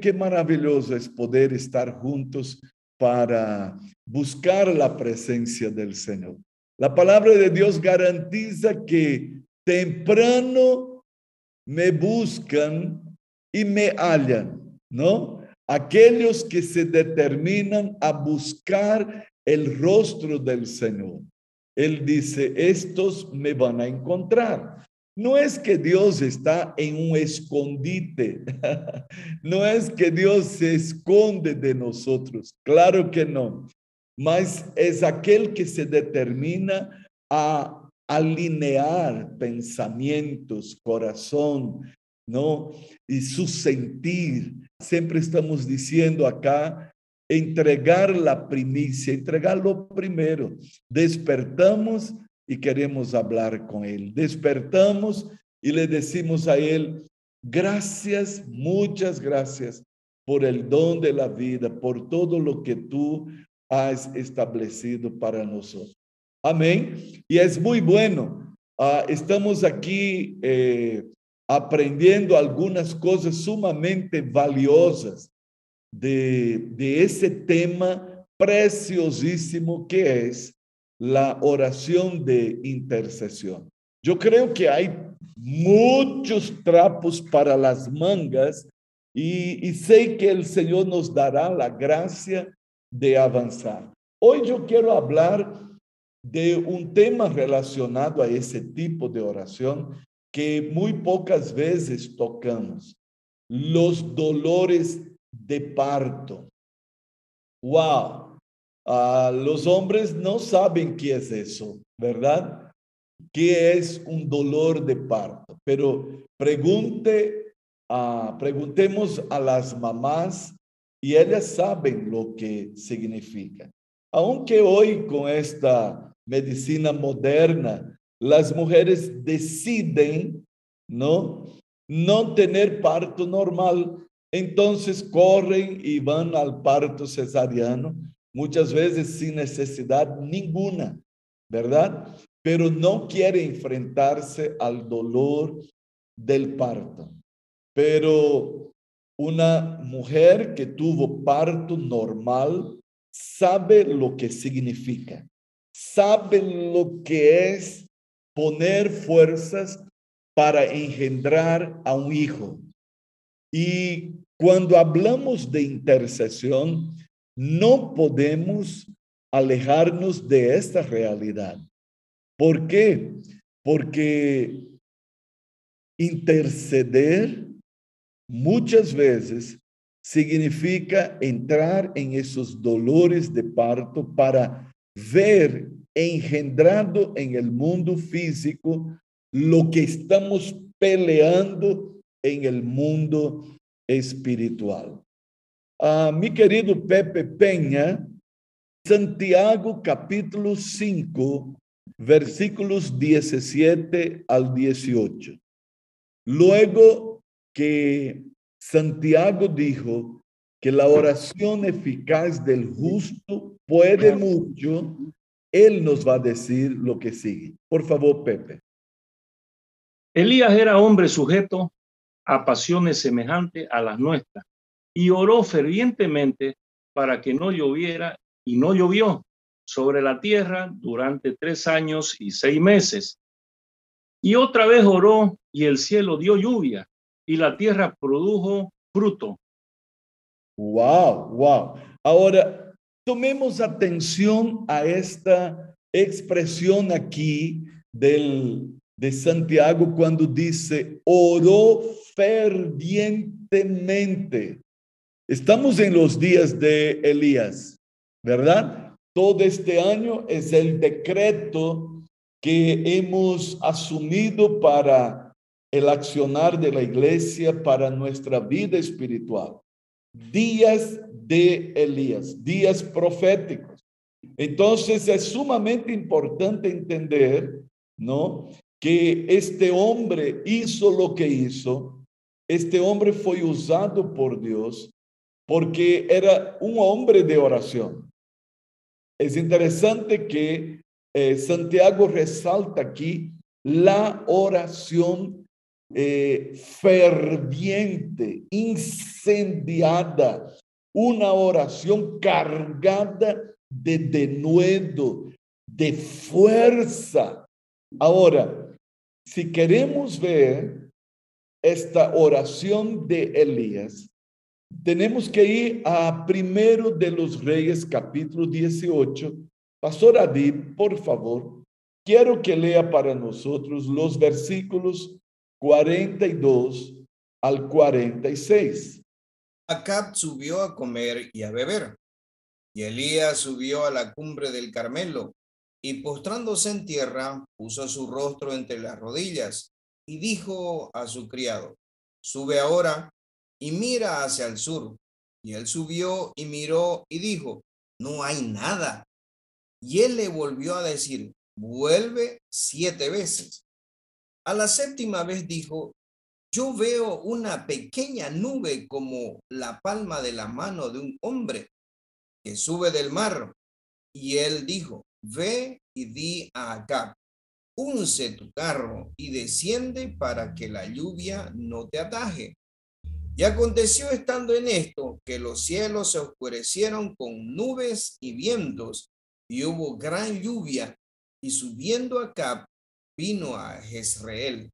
Qué maravilloso es poder estar juntos para buscar la presencia del Señor. La palabra de Dios garantiza que temprano me buscan y me hallan, ¿no? Aquellos que se determinan a buscar el rostro del Señor. Él dice, estos me van a encontrar. No es que Dios está en un escondite, no es que Dios se esconde de nosotros, claro que no, mas es aquel que se determina a alinear pensamientos, corazón, ¿no? Y su sentir. Siempre estamos diciendo acá, entregar la primicia, entregarlo primero. Despertamos y queremos hablar con Él. Despertamos y le decimos a Él, gracias, muchas gracias por el don de la vida, por todo lo que tú has establecido para nosotros. Amén. Y es muy bueno. Ah, estamos aquí eh, aprendiendo algunas cosas sumamente valiosas de, de ese tema preciosísimo que es la oración de intercesión. Yo creo que hay muchos trapos para las mangas y, sé que el Señor nos dará la gracia de avanzar. Hoy yo quiero hablar de un tema relacionado a ese tipo de oración que muy pocas veces tocamos, los dolores de parto. Wow, Ah, los hombres no saben qué es eso, ¿verdad? ¿Qué es un dolor de parto? Pero pregunte, uh, preguntemos a las mamás y ellas saben lo que significa. Aunque hoy con esta medicina moderna, las mujeres deciden, ¿no? No tener parto normal, entonces corren y van al parto cesariano muchas veces sin necesidad ninguna, ¿verdad? Pero no quiere enfrentarse al dolor del parto. Pero una mujer que tuvo parto normal sabe lo que significa, sabe lo que es poner fuerzas para engendrar a un hijo. Y cuando hablamos de intercesión, no podemos alejarnos de esta realidad. ¿Por qué? Porque interceder muchas veces significa entrar en esos dolores de parto para ver engendrado en el mundo físico lo que estamos peleando en el mundo espiritual. Ah, mi querido Pepe Peña, Santiago capítulo 5, versículos 17 al 18. Luego que Santiago dijo que la oración eficaz del justo puede mucho, él nos va a decir lo que sigue. Por favor, Pepe. Elías era hombre sujeto a pasiones semejantes a las nuestras y oró fervientemente para que no lloviera y no llovió sobre la tierra durante tres años y seis meses. Y otra vez oró y el cielo dio lluvia y la tierra produjo fruto. Wow, wow. Ahora, tomemos atención a esta expresión aquí del, de Santiago cuando dice, oró fervientemente. Estamos en los días de Elías, ¿verdad? Todo este año es el decreto que hemos asumido para el accionar de la iglesia, para nuestra vida espiritual. Días de Elías, días proféticos. Entonces es sumamente importante entender, ¿no? Que este hombre hizo lo que hizo, este hombre fue usado por Dios porque era un hombre de oración. Es interesante que eh, Santiago resalta aquí la oración eh, ferviente, incendiada, una oración cargada de denuedo, de fuerza. Ahora, si queremos ver esta oración de Elías, tenemos que ir a primero de los Reyes, capítulo 18. Pastor Adib, por favor, quiero que lea para nosotros los versículos 42 al 46. Acab subió a comer y a beber, y Elías subió a la cumbre del Carmelo, y postrándose en tierra, puso su rostro entre las rodillas, y dijo a su criado, sube ahora y mira hacia el sur. Y él subió y miró y dijo, no hay nada. Y él le volvió a decir, vuelve siete veces. A la séptima vez dijo, yo veo una pequeña nube como la palma de la mano de un hombre que sube del mar. Y él dijo, ve y di a Acab, unce tu carro y desciende para que la lluvia no te ataje. Y aconteció estando en esto que los cielos se oscurecieron con nubes y vientos, y hubo gran lluvia, y subiendo Acab vino a Jezreel.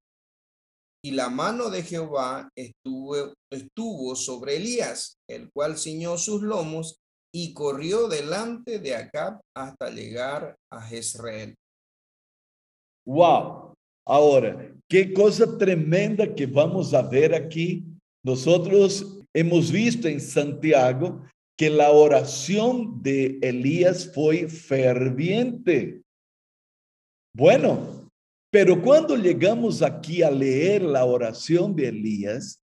Y la mano de Jehová estuvo, estuvo sobre Elías, el cual ciñó sus lomos y corrió delante de Acab hasta llegar a Jezreel. Wow. Ahora, qué cosa tremenda que vamos a ver aquí. Nosotros hemos visto en Santiago que la oración de Elías fue ferviente. Bueno, pero cuando llegamos aquí a leer la oración de Elías,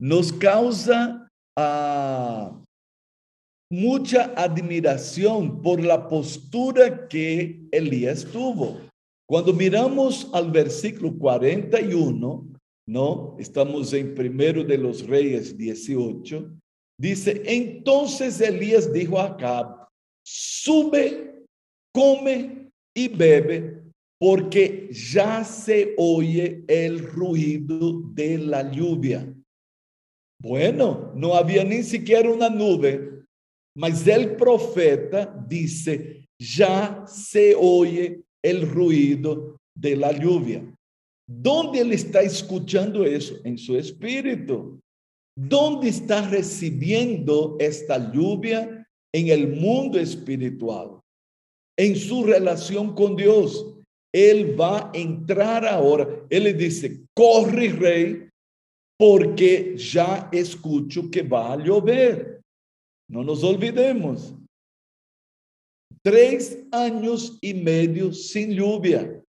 nos causa ah, mucha admiración por la postura que Elías tuvo. Cuando miramos al versículo 41, ¿no? Estamos en primero de los Reyes 18, dice, entonces Elías dijo a Acab, sube, come y bebe porque ya se oye el ruido de la lluvia. Bueno, no había ni siquiera una nube, mas el profeta dice, ya se oye el ruido de la lluvia. ¿Dónde él está escuchando eso? En su espíritu. ¿Dónde está recibiendo esta lluvia? En el mundo espiritual, en su relación con Dios. Él va a entrar ahora. Él le dice, corre rey, porque ya escucho que va a llover. No nos olvidemos. Tres años y medio sin lluvia.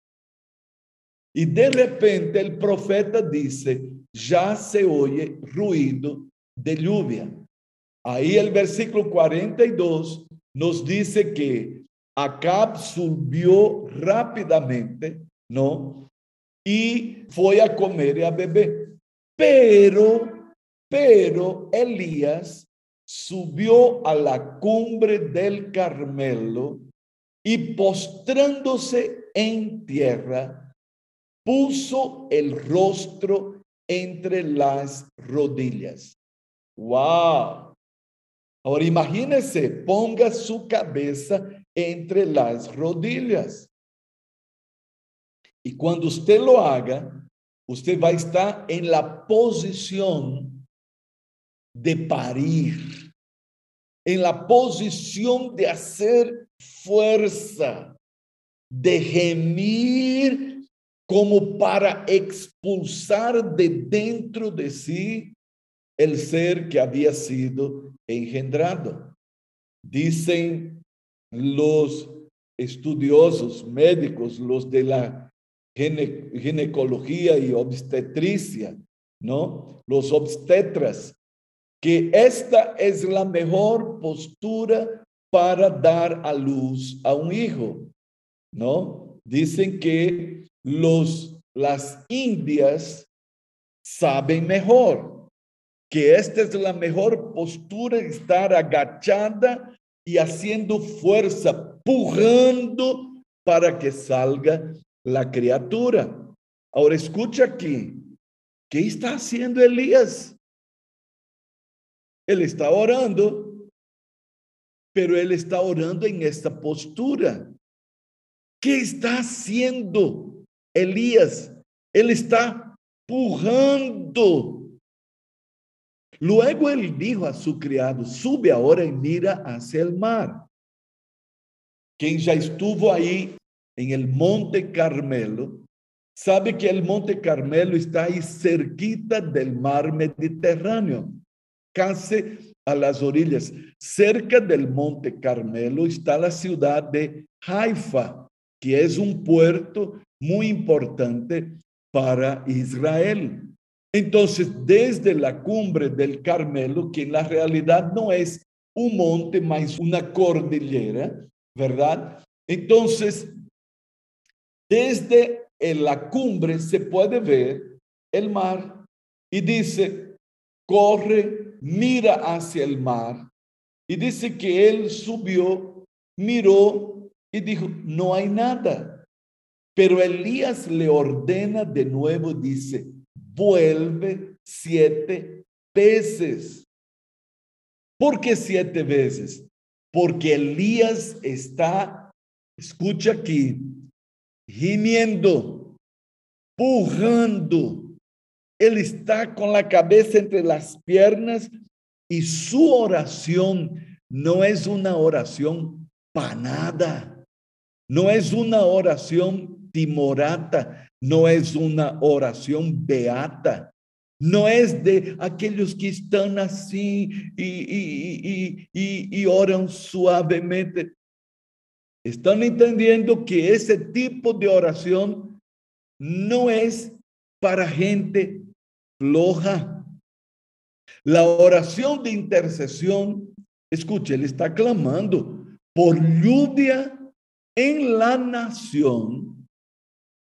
Y de repente el profeta dice, ya se oye ruido de lluvia. Ahí el versículo 42 nos dice que Acab subió rápidamente, ¿no? Y fue a comer y a beber. Pero, pero Elías subió a la cumbre del Carmelo y postrándose en tierra, puso el rostro entre las rodillas. ¡Wow! Ahora imagínese, ponga su cabeza entre las rodillas. Y cuando usted lo haga, usted va a estar en la posición de parir, en la posición de hacer fuerza, de gemir como para expulsar de dentro de sí el ser que había sido engendrado. Dicen los estudiosos médicos, los de la ginecología y obstetricia, ¿no? Los obstetras, que esta es la mejor postura para dar a luz a un hijo, ¿no? Dicen que los, las indias saben mejor, que esta es la mejor postura, estar agachada y haciendo fuerza, pujando para que salga la criatura. Ahora escucha aquí, ¿qué está haciendo Elías? Él está orando, pero él está orando en esta postura. ¿Qué está haciendo Elías? Él está pujando. Luego él dijo a su criado, sube ahora y mira hacia el mar. Quien ya estuvo ahí en el Monte Carmelo, sabe que el Monte Carmelo está ahí cerquita del mar Mediterráneo, casi a las orillas. Cerca del Monte Carmelo está la ciudad de Haifa, que es un puerto muy importante para Israel. Entonces, desde la cumbre del Carmelo, que en la realidad no es un monte, más una cordillera, ¿verdad? Entonces, desde la cumbre se puede ver el mar y dice, corre, mira hacia el mar. Y dice que él subió, miró y dijo, no hay nada. Pero Elías le ordena de nuevo, dice, vuelve siete veces. ¿Por qué siete veces? Porque Elías está, escucha aquí, gimiendo, pujando. Él está con la cabeza entre las piernas y su oración no es una oración panada, no es una oración timorata, no es una oración beata, no es de aquellos que están así y, y, y, y, oran suavemente. Están entendiendo que ese tipo de oración no es para gente floja. La oración de intercesión, escuche, él está clamando por lluvia en la nación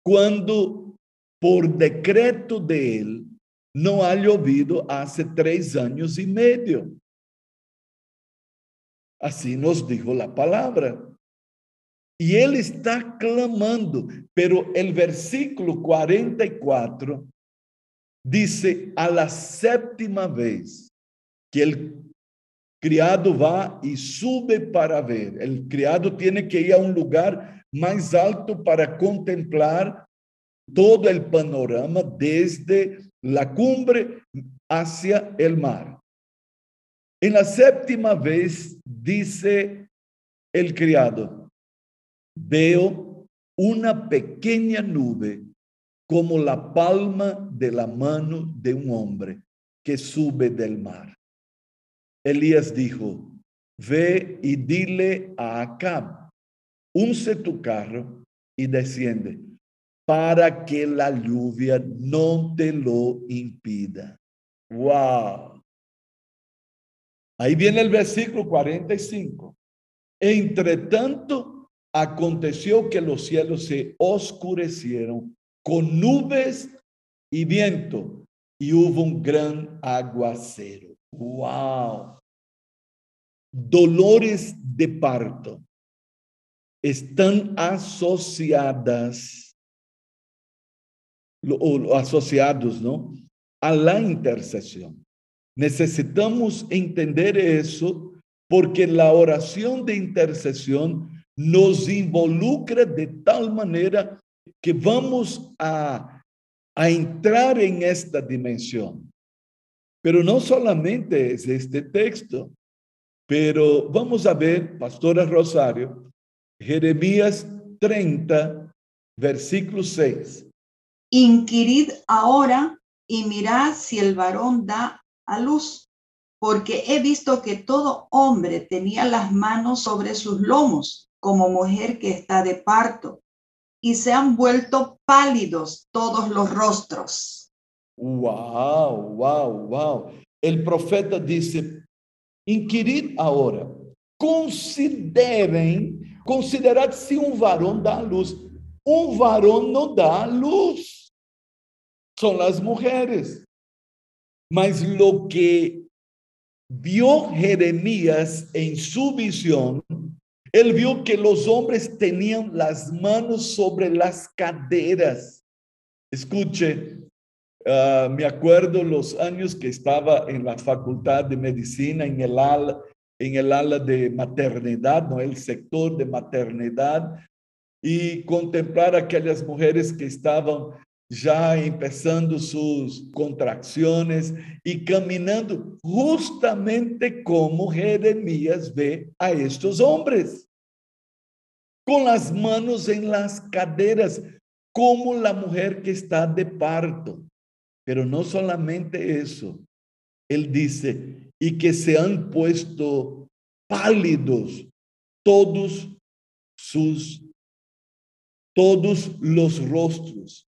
cuando por decreto de él no ha llovido hace tres años y medio. Así nos dijo la palabra. Y él está clamando, pero el versículo 44 dice a la séptima vez que el criado va y sube para ver. El criado tiene que ir a un lugar más alto para contemplar todo el panorama desde la cumbre hacia el mar. En la séptima vez dice el criado, veo una pequeña nube como la palma de la mano de un hombre que sube del mar. Elías dijo, ve y dile a Acab, unce tu carro y desciende para que la lluvia no te lo impida. Wow. Ahí viene el versículo 45. Entre tanto, aconteció que los cielos se oscurecieron con nubes y viento y hubo un gran aguacero. Wow. Dolores de parto están asociadas o asociados, ¿no? A la intercesión. Necesitamos entender eso porque la oración de intercesión nos involucra de tal manera que vamos a, a entrar en esta dimensión. Pero no solamente es este texto, pero vamos a ver, Pastora Rosario, Jeremías 30, versículo 6. Inquirid ahora y mirad si el varón da a luz, porque he visto que todo hombre tenía las manos sobre sus lomos como mujer que está de parto, y se han vuelto pálidos todos los rostros. Wow, wow, wow. El profeta dice, inquirid ahora, consideren, considerad si un varón da luz. Un varón no da luz. Son las mujeres. Mas lo que vio Jeremías en su visión él vio que los hombres tenían las manos sobre las caderas. Escuche, Ah, me acuerdo los años que estaba en la facultad de medicina, en el ala, en el ala de maternidad, no el sector de maternidad, y contemplar aquellas mujeres que estaban já empezando suas contracções e caminhando justamente como Jeremias vê a estes homens, com as manos em las cadeiras, como a mulher que está de parto. Pero não solamente isso, ele disse, e que se han puesto pálidos todos sus todos los rostros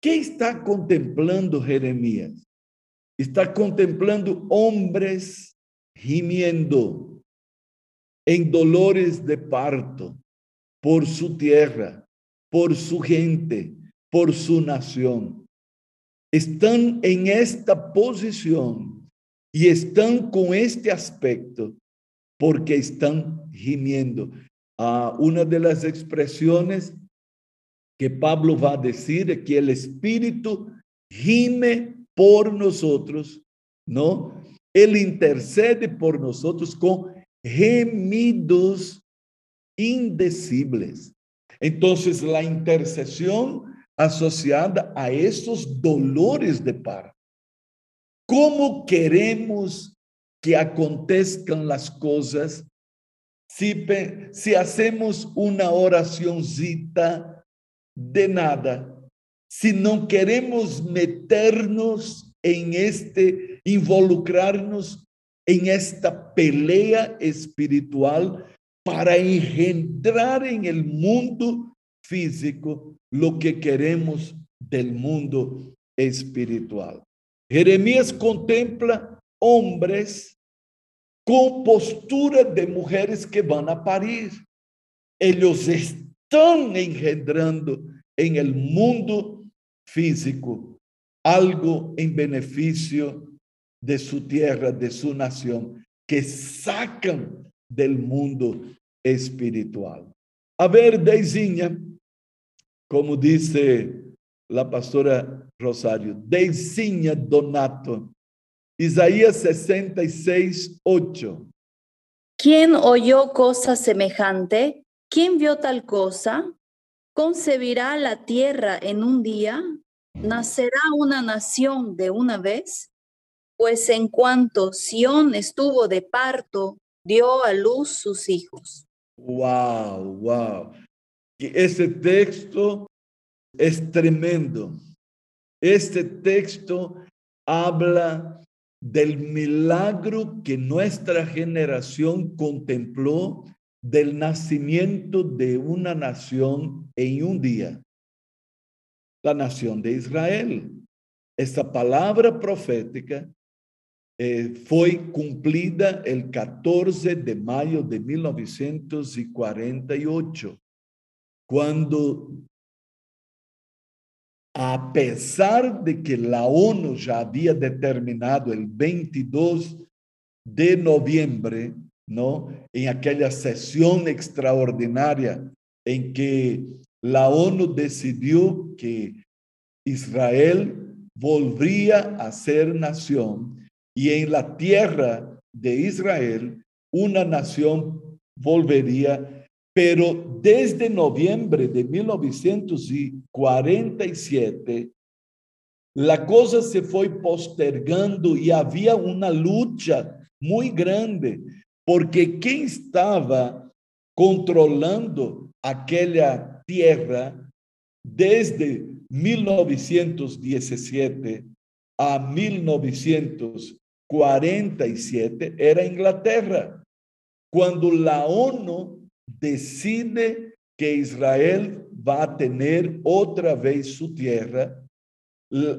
¿Qué está contemplando Jeremías? Está contemplando hombres gimiendo en dolores de parto por su tierra, por su gente, por su nación. Están en esta posición y están con este aspecto porque están gimiendo. Ah, una de las expresiones que Pablo va a decir que el Espíritu gime por nosotros, ¿no? Él intercede por nosotros con gemidos indecibles. Entonces, la intercesión asociada a esos dolores de par. ¿Cómo queremos que acontezcan las cosas si, hacemos una oracióncita de nada si não queremos meternos em este, involucrarnos em esta pelea espiritual para engendrar en el mundo físico lo que queremos del mundo espiritual. Jeremías contempla hombres com postura de mulheres que vão a parir. Eles estão engendrando em el mundo físico algo em benefício de sua terra, de sua nação, que sacam del mundo espiritual. A ver, Deizinha, como disse a pastora Rosário, Deizinha Donato, Isaías 66, 8. ¿Quién oyó cosa semejante? ¿Quién vio tal cosa? ¿Concebirá la tierra en un día? ¿Nacerá una nación de una vez? Pues en cuanto Sión estuvo de parto, dio a luz sus hijos. Wow, wow. Ese texto es tremendo. Este texto habla del milagro que nuestra generación contempló del nacimiento de una nación en un día, la nación de Israel. Esta palabra profética eh, fue cumplida el 14 de mayo de 1948, cuando a pesar de que la ONU ya había determinado el 22 de noviembre ¿no? En aquella sesión extraordinaria en que la ONU decidió que Israel volvería a ser nación y en la tierra de Israel una nación volvería, pero desde noviembre de 1947 la cosa se fue postergando y había una lucha muy grande porque quem estava controlando aquela terra desde 1917 a 1947 era Inglaterra. Quando a ONU decide que Israel vai ter outra vez sua terra,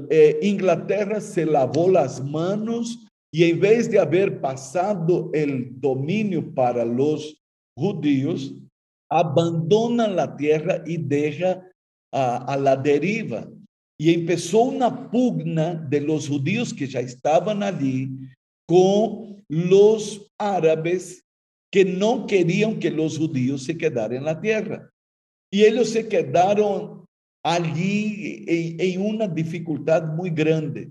eh, Inglaterra se lavou as manos y en vez de haber pasado el dominio para los judíos, abandonan la tierra y deja a, la deriva. Y empezó una pugna de los judíos que ya estaban allí con los árabes que no querían que los judíos se quedaran en la tierra. Y ellos se quedaron allí en, en una dificultad muy grande.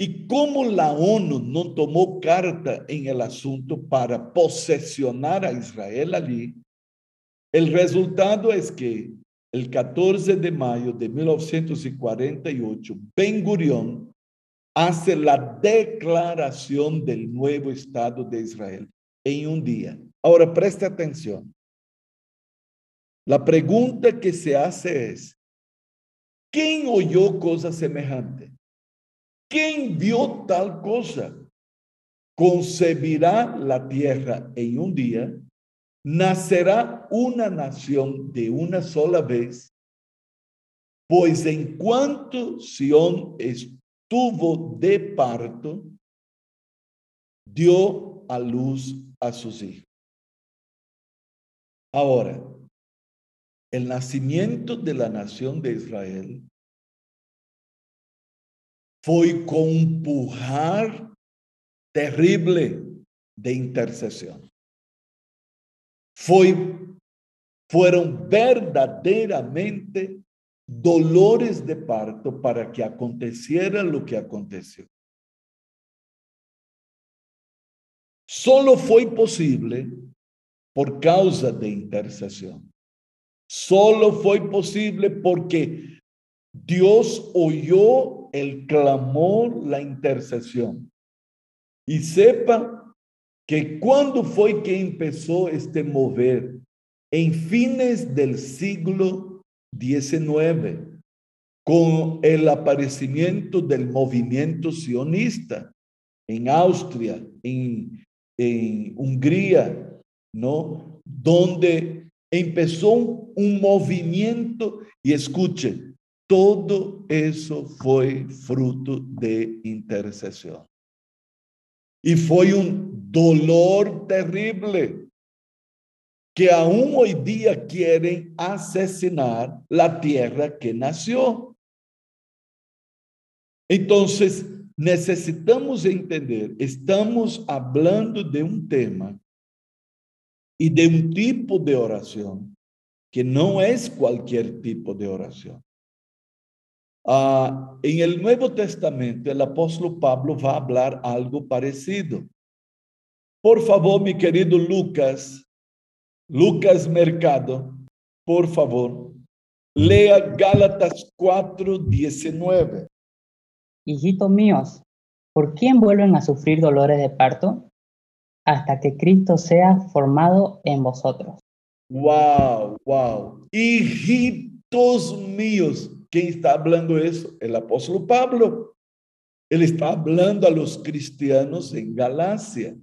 Y como la ONU no tomó carta en el asunto para posesionar a Israel allí, el resultado es que el 14 de mayo de 1948, Ben Gurion hace la declaración del nuevo Estado de Israel en un día. Ahora preste atención. La pregunta que se hace es, ¿quién oyó cosa semejante? ¿Quién vio tal cosa? Concebirá la tierra en un día, nacerá una nación de una sola vez, pues en cuanto Sión estuvo de parto, dio a luz a sus hijos. Ahora, el nacimiento de la nación de Israel fue con un pujar terrible de intercesión. Fue, fueron verdaderamente dolores de parto para que aconteciera lo que aconteció. Solo fue posible por causa de intercesión. Solo fue posible porque Dios oyó el clamor, la intercesión. Y sepa que cuando fue que empezó este mover, en fines del siglo XIX, con el aparecimiento del movimiento sionista en Austria, en, en Hungría, ¿no? Donde empezó un movimiento y escuche, todo eso fue fruto de intercesión. Y fue un dolor terrible que aún hoy día quieren asesinar la tierra que nació. Entonces, necesitamos entender, estamos hablando de un tema y de un tipo de oración que no es cualquier tipo de oración. Ah, en el Nuevo Testamento, el apóstol Pablo va a hablar algo parecido. Por favor, mi querido Lucas, Lucas Mercado, por favor, lea Gálatas 4, 19. Hijitos míos, ¿por quién vuelven a sufrir dolores de parto? Hasta que Cristo sea formado en vosotros. Wow, wow. Hijitos míos, ¿quién está hablando eso? El apóstol Pablo. Él está hablando a los cristianos en Galacia.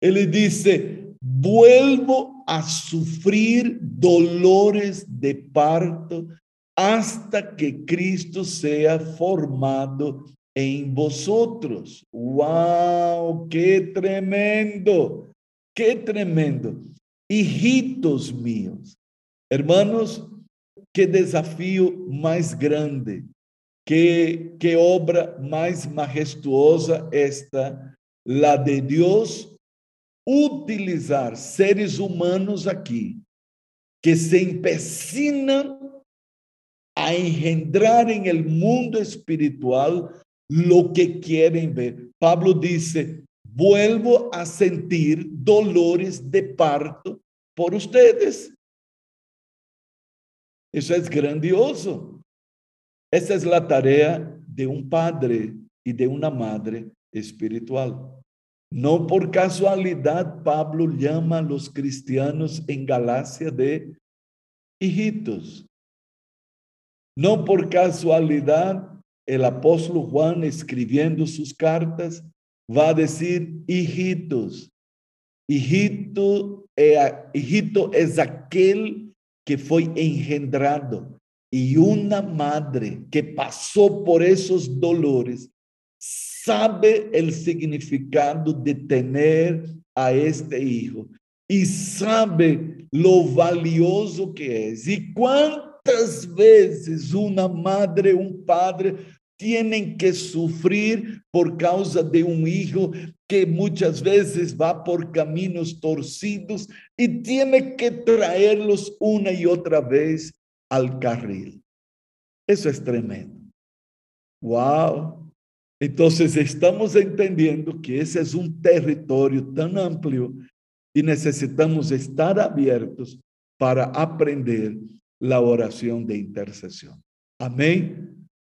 Él dice, vuelvo a sufrir dolores de parto hasta que Cristo sea formado en vosotros. ¡Wow! ¡Qué tremendo! ¡Qué tremendo! Hijitos míos, hermanos, qué desafío más grande, qué, qué obra más majestuosa esta, la de Dios utilizar seres humanos aqui que se empecinam a engendrar en el mundo espiritual lo que quieren ver. Pablo dice, vuelvo a sentir dolores de parto por ustedes. Eso es grandioso. Esa es la tarea de un padre y de una madre espiritual. No por casualidad Pablo llama a los cristianos en Galacia de hijitos. No por casualidad el apóstol Juan escribiendo sus cartas va a decir hijitos. Hijito, eh, hijito es aquel que fue engendrado y una madre que pasó por esos dolores sabe el significado de tener a este hijo y sabe lo valioso que es. Y cuántas veces una madre, un padre tienen que sufrir por causa de un hijo que muchas veces va por caminos torcidos y tiene que traerlos una y otra vez al carril. Eso es tremendo. Wow. Entonces estamos entendiendo que ese es un territorio tan amplio y necesitamos estar abiertos para aprender la oración de intercesión. Amén.